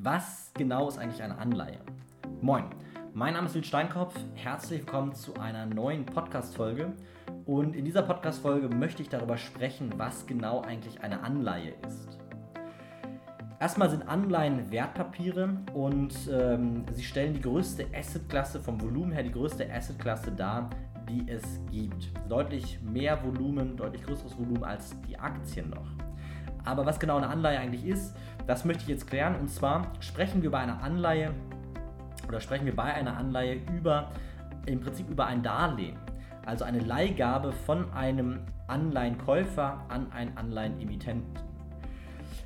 Was genau ist eigentlich eine Anleihe? Moin, mein Name ist Lil Steinkopf. Herzlich willkommen zu einer neuen Podcast-Folge. Und in dieser Podcast-Folge möchte ich darüber sprechen, was genau eigentlich eine Anleihe ist. Erstmal sind Anleihen Wertpapiere und ähm, sie stellen die größte Assetklasse vom Volumen her, die größte Assetklasse dar, die es gibt. Deutlich mehr Volumen, deutlich größeres Volumen als die Aktien noch. Aber was genau eine Anleihe eigentlich ist, das möchte ich jetzt klären. Und zwar sprechen wir bei einer Anleihe oder sprechen wir bei einer Anleihe über im Prinzip über ein Darlehen. Also eine Leihgabe von einem Anleihenkäufer an einen Anleihenemittenten.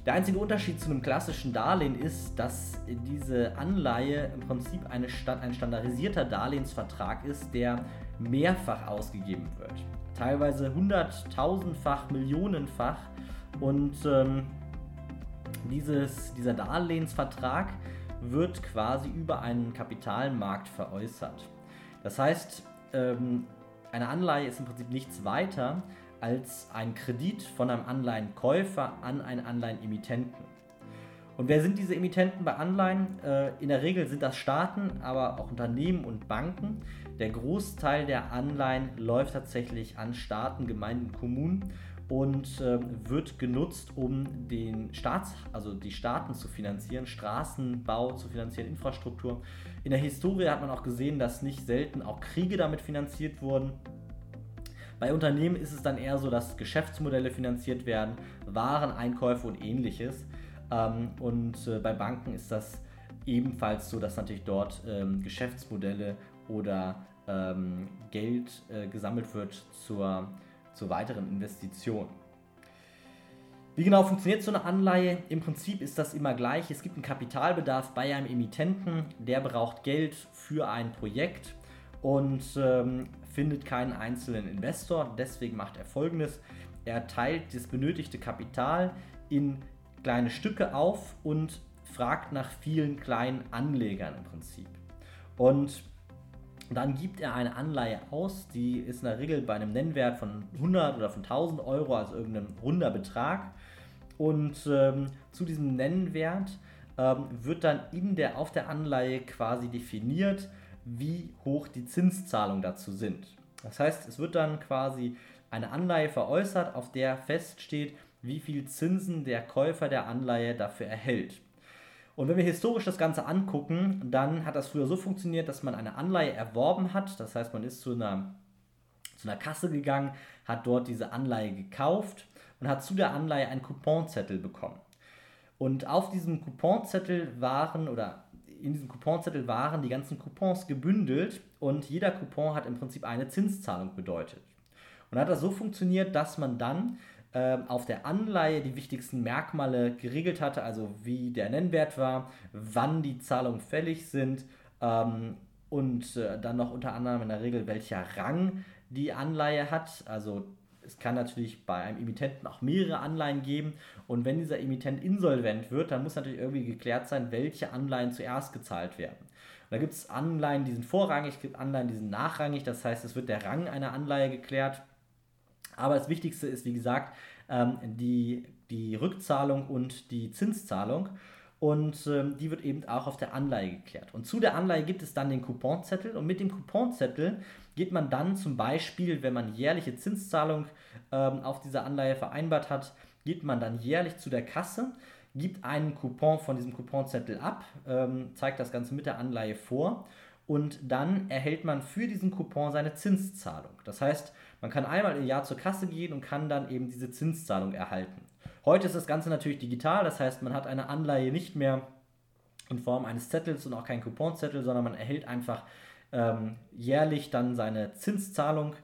Der einzige Unterschied zu einem klassischen Darlehen ist, dass diese Anleihe im Prinzip eine, ein standardisierter Darlehensvertrag ist, der mehrfach ausgegeben wird. Teilweise hunderttausendfach, millionenfach. Und ähm, dieses, dieser Darlehensvertrag wird quasi über einen Kapitalmarkt veräußert. Das heißt, ähm, eine Anleihe ist im Prinzip nichts weiter als ein Kredit von einem Anleihenkäufer an einen Anleihenemittenten. Und wer sind diese Emittenten bei Anleihen? Äh, in der Regel sind das Staaten, aber auch Unternehmen und Banken. Der Großteil der Anleihen läuft tatsächlich an Staaten, Gemeinden, Kommunen und äh, wird genutzt, um den Staats, also die Staaten zu finanzieren, Straßenbau zu finanzieren, Infrastruktur. In der Historie hat man auch gesehen, dass nicht selten auch Kriege damit finanziert wurden. Bei Unternehmen ist es dann eher so, dass Geschäftsmodelle finanziert werden, Wareneinkäufe und ähnliches. Ähm, und äh, bei Banken ist das ebenfalls so, dass natürlich dort ähm, Geschäftsmodelle oder ähm, Geld äh, gesammelt wird zur, zur weiteren Investition. Wie genau funktioniert so eine Anleihe? Im Prinzip ist das immer gleich. Es gibt einen Kapitalbedarf bei einem Emittenten, der braucht Geld für ein Projekt und ähm, findet keinen einzelnen Investor. Deswegen macht er folgendes: Er teilt das benötigte Kapital in kleine Stücke auf und fragt nach vielen kleinen Anlegern im Prinzip. Und dann gibt er eine Anleihe aus, die ist in der Regel bei einem Nennwert von 100 oder von 1000 Euro, also irgendein runder Betrag. Und ähm, zu diesem Nennwert ähm, wird dann in der, auf der Anleihe quasi definiert, wie hoch die Zinszahlungen dazu sind. Das heißt, es wird dann quasi eine Anleihe veräußert, auf der feststeht, wie viel Zinsen der Käufer der Anleihe dafür erhält. Und wenn wir historisch das Ganze angucken, dann hat das früher so funktioniert, dass man eine Anleihe erworben hat. Das heißt, man ist zu einer, zu einer Kasse gegangen, hat dort diese Anleihe gekauft und hat zu der Anleihe einen Couponzettel bekommen. Und auf diesem Couponzettel waren oder in diesem Couponzettel waren die ganzen Coupons gebündelt und jeder Coupon hat im Prinzip eine Zinszahlung bedeutet. Und hat das so funktioniert, dass man dann auf der Anleihe die wichtigsten Merkmale geregelt hatte, also wie der Nennwert war, wann die Zahlungen fällig sind ähm, und äh, dann noch unter anderem in der Regel welcher Rang die Anleihe hat, also es kann natürlich bei einem Emittenten auch mehrere Anleihen geben. Und wenn dieser Emittent insolvent wird, dann muss natürlich irgendwie geklärt sein, welche Anleihen zuerst gezahlt werden. Da gibt es Anleihen, die sind vorrangig, gibt Anleihen, die sind nachrangig. Das heißt, es wird der Rang einer Anleihe geklärt. Aber das Wichtigste ist, wie gesagt, ähm, die, die Rückzahlung und die Zinszahlung. Und ähm, die wird eben auch auf der Anleihe geklärt. Und zu der Anleihe gibt es dann den Couponzettel. Und mit dem Couponzettel geht man dann zum Beispiel, wenn man jährliche Zinszahlung ähm, auf dieser Anleihe vereinbart hat, geht man dann jährlich zu der Kasse, gibt einen Coupon von diesem Couponzettel ab, zeigt das Ganze mit der Anleihe vor und dann erhält man für diesen Coupon seine Zinszahlung. Das heißt, man kann einmal im Jahr zur Kasse gehen und kann dann eben diese Zinszahlung erhalten. Heute ist das Ganze natürlich digital, das heißt, man hat eine Anleihe nicht mehr in Form eines Zettels und auch kein Couponzettel, sondern man erhält einfach ähm, jährlich dann seine Zinszahlung.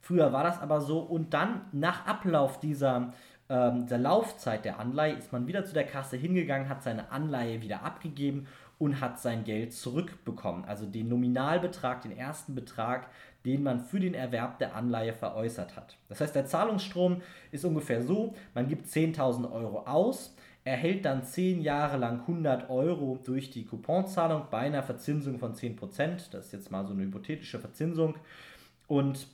Früher war das aber so und dann nach Ablauf dieser, ähm, dieser Laufzeit der Anleihe ist man wieder zu der Kasse hingegangen, hat seine Anleihe wieder abgegeben und hat sein Geld zurückbekommen. Also den Nominalbetrag, den ersten Betrag, den man für den Erwerb der Anleihe veräußert hat. Das heißt, der Zahlungsstrom ist ungefähr so, man gibt 10.000 Euro aus, erhält dann 10 Jahre lang 100 Euro durch die Couponzahlung bei einer Verzinsung von 10%. Das ist jetzt mal so eine hypothetische Verzinsung. Und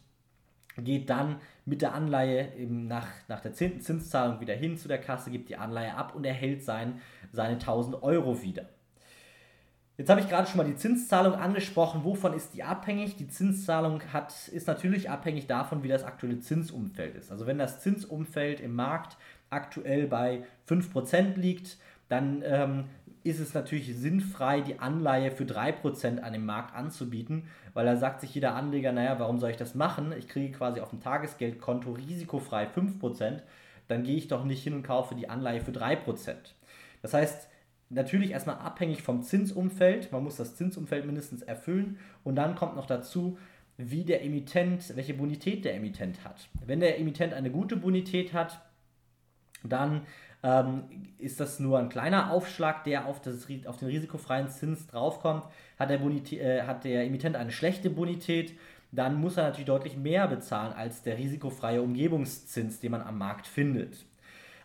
geht dann mit der Anleihe nach, nach der 10. Zinszahlung wieder hin zu der Kasse, gibt die Anleihe ab und erhält sein, seine 1000 Euro wieder. Jetzt habe ich gerade schon mal die Zinszahlung angesprochen. Wovon ist die abhängig? Die Zinszahlung hat, ist natürlich abhängig davon, wie das aktuelle Zinsumfeld ist. Also wenn das Zinsumfeld im Markt aktuell bei 5% liegt, dann ähm, ist es natürlich sinnfrei, die Anleihe für 3% an dem Markt anzubieten, weil da sagt sich jeder Anleger, naja, warum soll ich das machen? Ich kriege quasi auf dem Tagesgeldkonto risikofrei 5%, dann gehe ich doch nicht hin und kaufe die Anleihe für 3%. Das heißt, natürlich erstmal abhängig vom Zinsumfeld, man muss das Zinsumfeld mindestens erfüllen und dann kommt noch dazu, wie der Emittent, welche Bonität der Emittent hat. Wenn der Emittent eine gute Bonität hat, dann ähm, ist das nur ein kleiner Aufschlag, der auf, das, auf den risikofreien Zins draufkommt. Hat der, Bonität, äh, hat der Emittent eine schlechte Bonität, dann muss er natürlich deutlich mehr bezahlen als der risikofreie Umgebungszins, den man am Markt findet.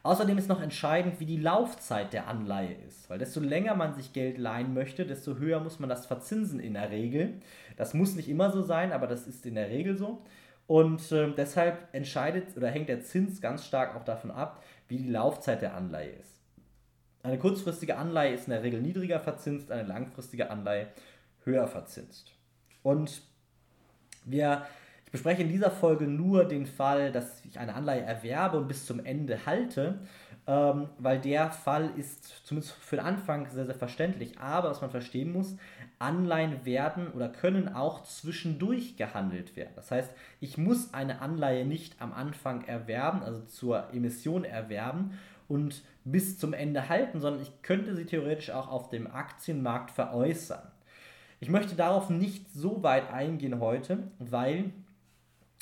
Außerdem ist noch entscheidend, wie die Laufzeit der Anleihe ist, weil desto länger man sich Geld leihen möchte, desto höher muss man das verzinsen in der Regel. Das muss nicht immer so sein, aber das ist in der Regel so. Und äh, deshalb entscheidet oder hängt der Zins ganz stark auch davon ab, wie die Laufzeit der Anleihe ist. Eine kurzfristige Anleihe ist in der Regel niedriger verzinst, eine langfristige Anleihe höher verzinst. Und wir, ich bespreche in dieser Folge nur den Fall, dass ich eine Anleihe erwerbe und bis zum Ende halte, ähm, weil der Fall ist zumindest für den Anfang sehr, sehr verständlich. Aber was man verstehen muss, Anleihen werden oder können auch zwischendurch gehandelt werden. Das heißt, ich muss eine Anleihe nicht am Anfang erwerben, also zur Emission erwerben und bis zum Ende halten, sondern ich könnte sie theoretisch auch auf dem Aktienmarkt veräußern. Ich möchte darauf nicht so weit eingehen heute, weil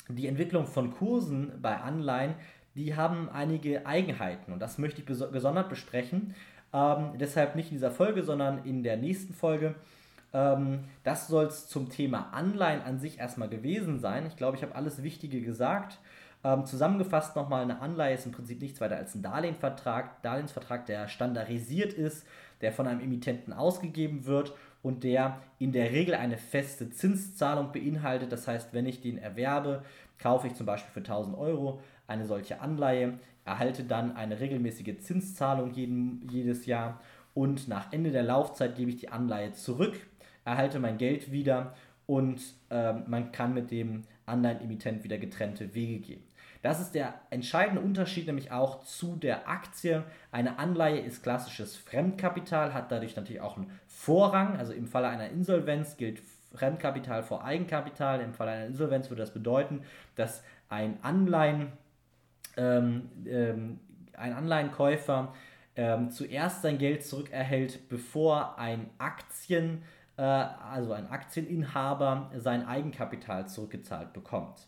die Entwicklung von Kursen bei Anleihen, die haben einige Eigenheiten und das möchte ich gesondert besprechen. Ähm, deshalb nicht in dieser Folge, sondern in der nächsten Folge. Ähm, das soll es zum Thema Anleihen an sich erstmal gewesen sein. Ich glaube, ich habe alles Wichtige gesagt. Ähm, zusammengefasst nochmal, eine Anleihe ist im Prinzip nichts weiter als ein Darlehensvertrag, Darlehensvertrag, der standardisiert ist, der von einem Emittenten ausgegeben wird und der in der Regel eine feste Zinszahlung beinhaltet. Das heißt, wenn ich den erwerbe, kaufe ich zum Beispiel für 1000 Euro eine solche Anleihe, erhalte dann eine regelmäßige Zinszahlung jeden, jedes Jahr und nach Ende der Laufzeit gebe ich die Anleihe zurück erhalte mein Geld wieder und äh, man kann mit dem Anleihenemittent wieder getrennte Wege gehen. Das ist der entscheidende Unterschied nämlich auch zu der Aktie. Eine Anleihe ist klassisches Fremdkapital, hat dadurch natürlich auch einen Vorrang. Also im Falle einer Insolvenz gilt Fremdkapital vor Eigenkapital. Im Falle einer Insolvenz würde das bedeuten, dass ein Anleihen, ähm, ähm, ein Anleihenkäufer ähm, zuerst sein Geld zurückerhält, bevor ein Aktien äh, also ein Aktieninhaber, sein Eigenkapital zurückgezahlt bekommt.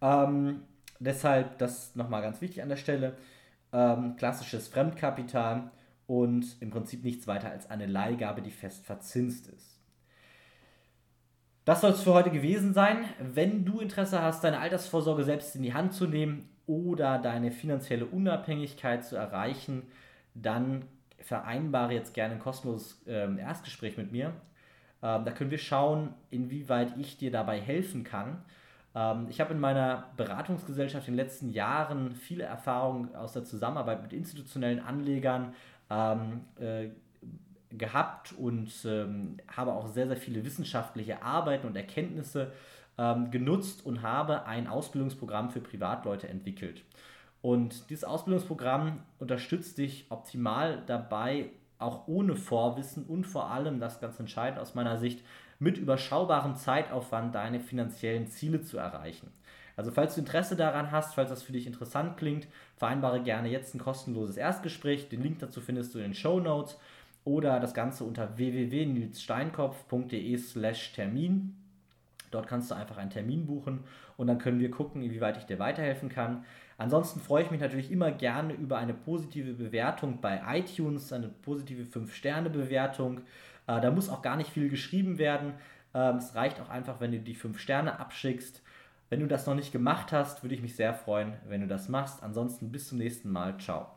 Ähm, deshalb, das nochmal ganz wichtig an der Stelle, ähm, klassisches Fremdkapital und im Prinzip nichts weiter als eine Leihgabe, die fest verzinst ist. Das soll es für heute gewesen sein. Wenn du Interesse hast, deine Altersvorsorge selbst in die Hand zu nehmen oder deine finanzielle Unabhängigkeit zu erreichen, dann vereinbare jetzt gerne ein kostenloses äh, Erstgespräch mit mir. Ähm, da können wir schauen, inwieweit ich dir dabei helfen kann. Ähm, ich habe in meiner Beratungsgesellschaft in den letzten Jahren viele Erfahrungen aus der Zusammenarbeit mit institutionellen Anlegern ähm, äh, gehabt und ähm, habe auch sehr, sehr viele wissenschaftliche Arbeiten und Erkenntnisse ähm, genutzt und habe ein Ausbildungsprogramm für Privatleute entwickelt. Und dieses Ausbildungsprogramm unterstützt dich optimal dabei, auch ohne Vorwissen und vor allem, das ganz entscheidend aus meiner Sicht, mit überschaubarem Zeitaufwand deine finanziellen Ziele zu erreichen. Also falls du Interesse daran hast, falls das für dich interessant klingt, vereinbare gerne jetzt ein kostenloses Erstgespräch. Den Link dazu findest du in den Show Notes oder das Ganze unter www.nilssteinkopf.de slash Termin. Dort kannst du einfach einen Termin buchen und dann können wir gucken, inwieweit ich dir weiterhelfen kann. Ansonsten freue ich mich natürlich immer gerne über eine positive Bewertung bei iTunes, eine positive 5-Sterne-Bewertung. Äh, da muss auch gar nicht viel geschrieben werden. Ähm, es reicht auch einfach, wenn du die 5 Sterne abschickst. Wenn du das noch nicht gemacht hast, würde ich mich sehr freuen, wenn du das machst. Ansonsten bis zum nächsten Mal. Ciao.